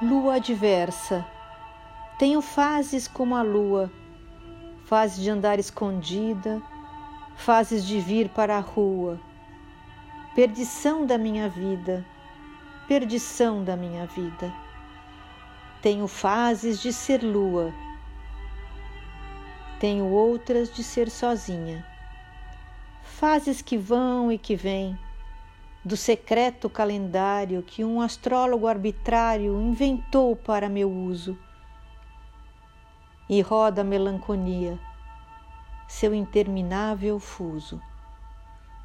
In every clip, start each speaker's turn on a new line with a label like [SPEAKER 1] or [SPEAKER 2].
[SPEAKER 1] Lua adversa, tenho fases como a lua, fases de andar escondida, fases de vir para a rua. Perdição da minha vida, perdição da minha vida. Tenho fases de ser lua, tenho outras de ser sozinha. Fases que vão e que vêm do secreto calendário que um astrólogo arbitrário inventou para meu uso. E roda a melancolia, seu interminável fuso.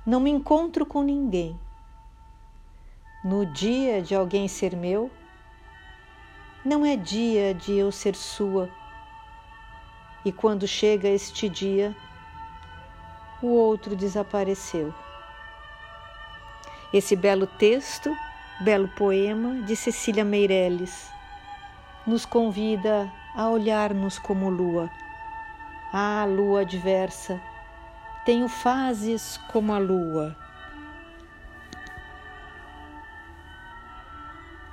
[SPEAKER 1] Não me encontro com ninguém. No dia de alguém ser meu, não é dia de eu ser sua. E quando chega este dia, o outro desapareceu. Esse belo texto, belo poema de Cecília Meirelles, nos convida a olhar-nos como lua. Ah, lua adversa, tenho fases como a lua.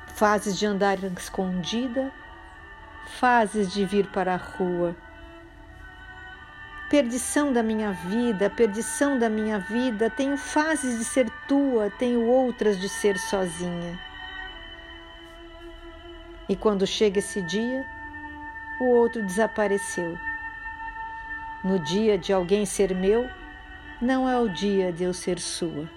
[SPEAKER 1] Fases de andar escondida, fases de vir para a rua perdição da minha vida, perdição da minha vida, tenho fases de ser tua, tenho outras de ser sozinha. E quando chega esse dia, o outro desapareceu. No dia de alguém ser meu, não é o dia de eu ser sua.